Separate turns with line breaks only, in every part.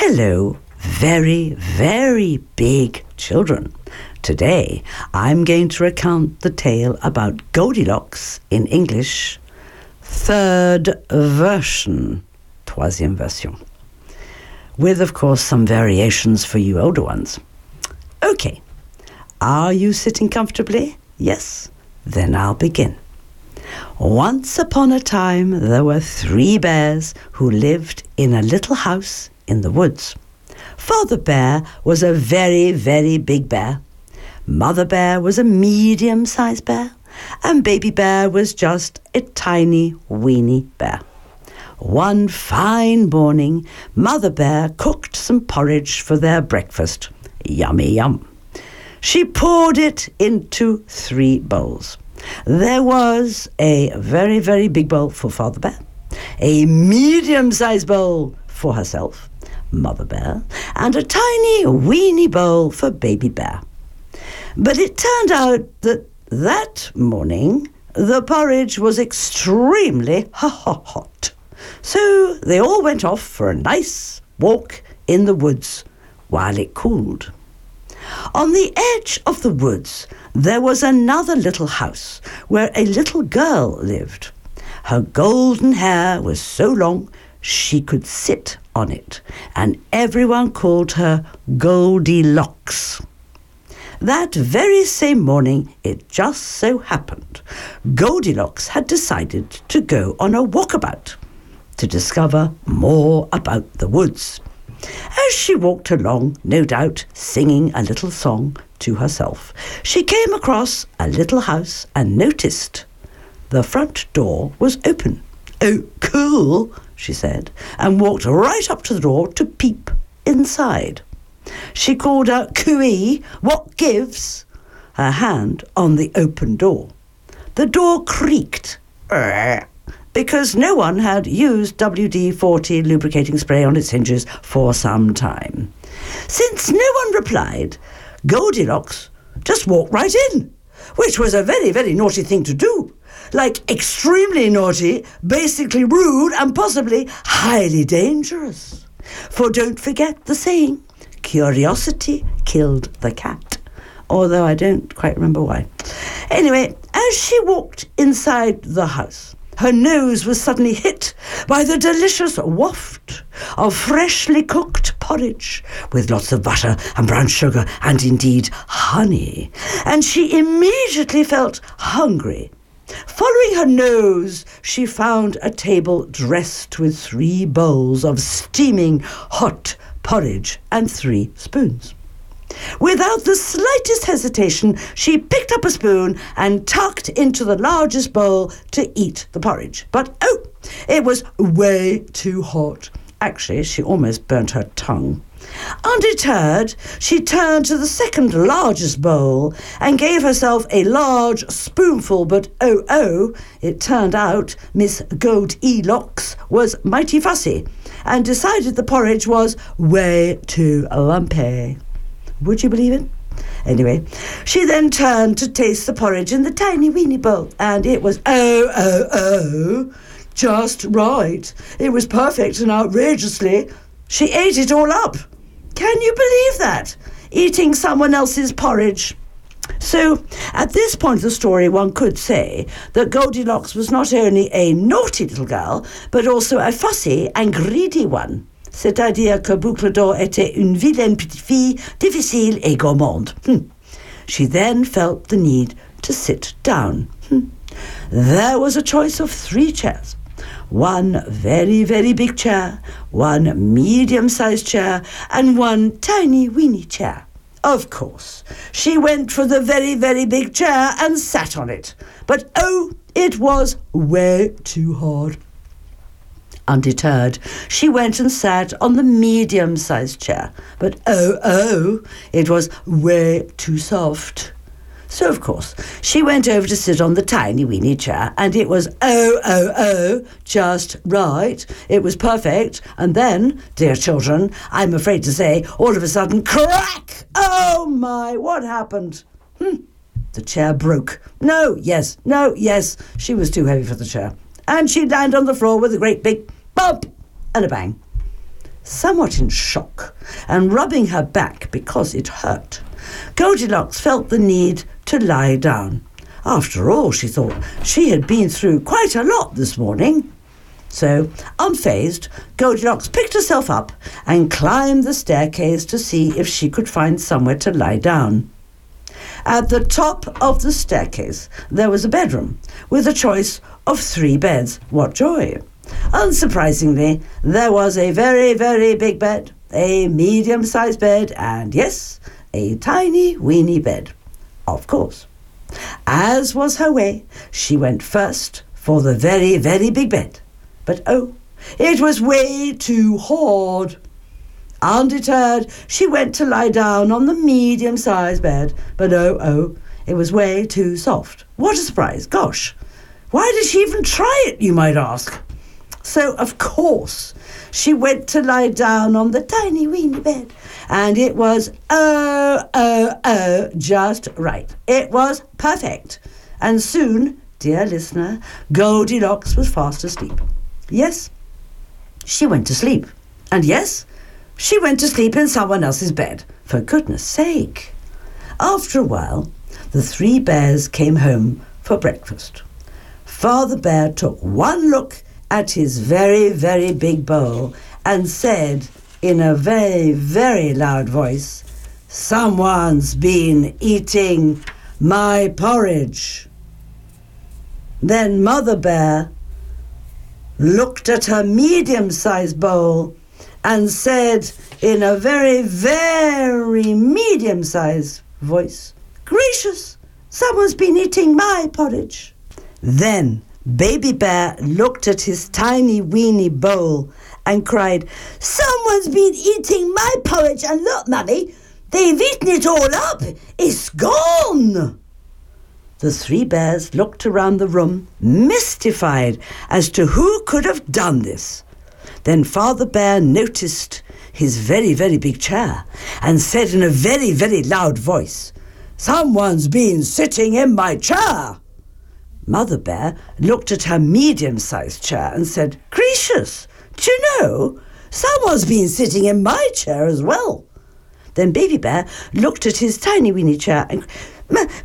Hello, very, very big children. Today I'm going to recount the tale about Goldilocks in English, third version, troisième version, with, of course, some variations for you older ones. Okay, are you sitting comfortably? Yes? Then I'll begin. Once upon a time, there were three bears who lived in a little house in the woods. Father Bear was a very, very big bear. Mother Bear was a medium sized bear. And Baby Bear was just a tiny, weeny bear. One fine morning, Mother Bear cooked some porridge for their breakfast. Yummy yum. She poured it into three bowls. There was a very, very big bowl for Father Bear, a medium sized bowl for herself, Mother Bear, and a tiny, weeny bowl for Baby Bear. But it turned out that that morning the porridge was extremely hot. So they all went off for a nice walk in the woods while it cooled. On the edge of the woods, there was another little house where a little girl lived. Her golden hair was so long she could sit on it, and everyone called her Goldilocks. That very same morning, it just so happened, Goldilocks had decided to go on a walkabout to discover more about the woods. As she walked along, no doubt singing a little song to herself, she came across a little house and noticed the front door was open. Oh, cool, she said, and walked right up to the door to peep inside. She called out, Cooey, what gives? Her hand on the open door. The door creaked because no one had used WD 40 lubricating spray on its hinges for some time. Since no one replied, Goldilocks just walked right in, which was a very, very naughty thing to do. Like extremely naughty, basically rude, and possibly highly dangerous. For don't forget the saying curiosity killed the cat. Although I don't quite remember why. Anyway, as she walked inside the house, her nose was suddenly hit by the delicious waft of freshly cooked porridge with lots of butter and brown sugar and indeed honey, and she immediately felt hungry. Following her nose, she found a table dressed with three bowls of steaming hot porridge and three spoons. Without the slightest hesitation, she picked up a spoon and tucked into the largest bowl to eat the porridge. But oh, it was way too hot. Actually, she almost burnt her tongue. Undeterred, she turned to the second largest bowl and gave herself a large spoonful, but oh oh, it turned out Miss Gold E. Locks was mighty fussy and decided the porridge was way too lumpy. Would you believe it? Anyway, she then turned to taste the porridge in the tiny weeny bowl, and it was oh, oh, oh, just right. It was perfect and outrageously. She ate it all up. Can you believe that? Eating someone else's porridge. So, at this point of the story, one could say that Goldilocks was not only a naughty little girl, but also a fussy and greedy one. C'est-à-dire que Boucle d'Or était une vilaine petite fille, difficile et gourmande. Hmm. She then felt the need to sit down. Hmm. There was a choice of three chairs. One very, very big chair, one medium sized chair, and one tiny, weeny chair. Of course, she went for the very, very big chair and sat on it. But oh, it was way too hard. Undeterred, she went and sat on the medium sized chair. But oh, oh, it was way too soft. So, of course, she went over to sit on the tiny weeny chair, and it was oh, oh, oh, just right. It was perfect. And then, dear children, I'm afraid to say, all of a sudden, crack! Oh my, what happened? Hmm. The chair broke. No, yes, no, yes. She was too heavy for the chair. And she landed on the floor with a great big bump and a bang. somewhat in shock and rubbing her back because it hurt. Goldilocks felt the need to lie down. After all, she thought, she had been through quite a lot this morning. So, unfazed, Goldilocks picked herself up and climbed the staircase to see if she could find somewhere to lie down. At the top of the staircase, there was a bedroom with a choice of three beds. What joy! Unsurprisingly, there was a very, very big bed, a medium sized bed, and yes, a tiny, weeny bed. Of course. As was her way, she went first for the very, very big bed. But oh, it was way too hard. Undeterred, she went to lie down on the medium sized bed, but oh, oh, it was way too soft. What a surprise! Gosh, why did she even try it, you might ask? So, of course, she went to lie down on the tiny weeny bed, and it was oh, oh, oh, just right. It was perfect. And soon, dear listener, Goldilocks was fast asleep. Yes, she went to sleep. And yes, she went to sleep in someone else's bed, for goodness sake. After a while, the three bears came home for breakfast. Father Bear took one look at his very, very big bowl and said in a very, very loud voice, Someone's been eating my porridge. Then Mother Bear looked at her medium sized bowl and said in a very, very medium sized voice, Gracious, someone's been eating my porridge. Then Baby Bear looked at his tiny weeny bowl and cried, Someone's been eating my porridge, and look, Mummy, they've eaten it all up. It's gone. The three bears looked around the room, mystified as to who could have done this. Then Father Bear noticed his very, very big chair and said in a very, very loud voice, Someone's been sitting in my chair. Mother Bear looked at her medium sized chair and said, Gracious, do you know? Someone's been sitting in my chair as well. Then Baby Bear looked at his tiny weeny chair and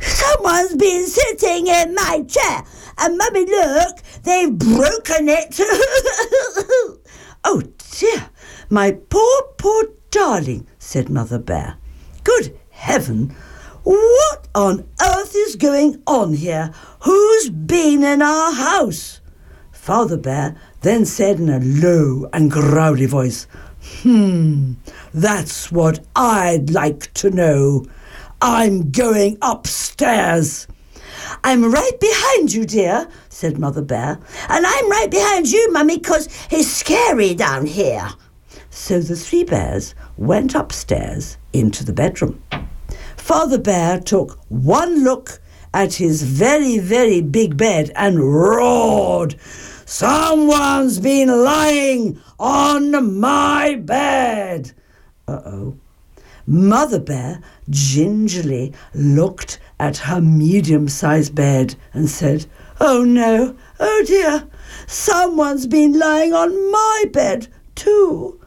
Someone's been sitting in my chair. And Mummy, look, they've broken it. Oh dear, my poor, poor darling, said Mother Bear. Good heaven, what on earth is going on here? Who's been in our house? Father Bear then said in a low and growly voice, Hmm, that's what I'd like to know. I'm going upstairs. I'm right behind you, dear, said Mother Bear. And I'm right behind you, Mummy, 'cause it's scary down here. So the three bears went upstairs into the bedroom. Father Bear took one look at his very, very big bed and roared, Someone's been lying on my bed. Uh oh. Mother Bear gingerly looked at her medium sized bed and said, Oh no, oh dear, someone's been lying on my bed too.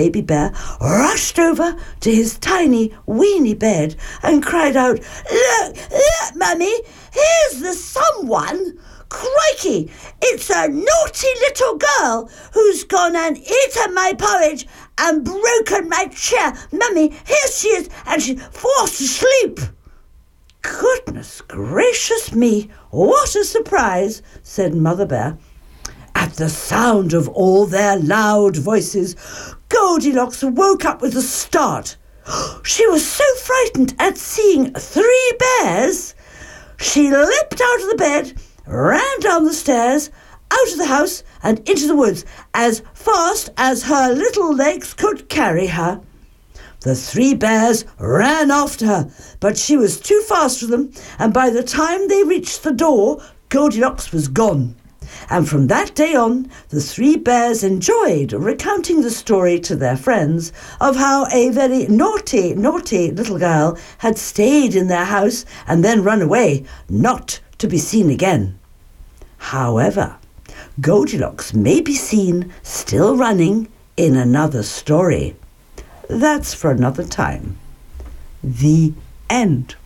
Baby Bear rushed over to his tiny, weeny bed and cried out, Look, look, Mummy, here's the someone. Crikey, it's a naughty little girl who's gone and eaten my porridge and broken my chair. Mummy, here she is, and she's fast asleep. Goodness gracious me, what a surprise, said Mother Bear. At the sound of all their loud voices, Goldilocks woke up with a start. She was so frightened at seeing three bears. She leapt out of the bed, ran down the stairs, out of the house, and into the woods as fast as her little legs could carry her. The three bears ran after her, but she was too fast for them, and by the time they reached the door, Goldilocks was gone. And from that day on, the three bears enjoyed recounting the story to their friends of how a very naughty, naughty little girl had stayed in their house and then run away, not to be seen again. However, Goldilocks may be seen still running in another story. That's for another time. The end.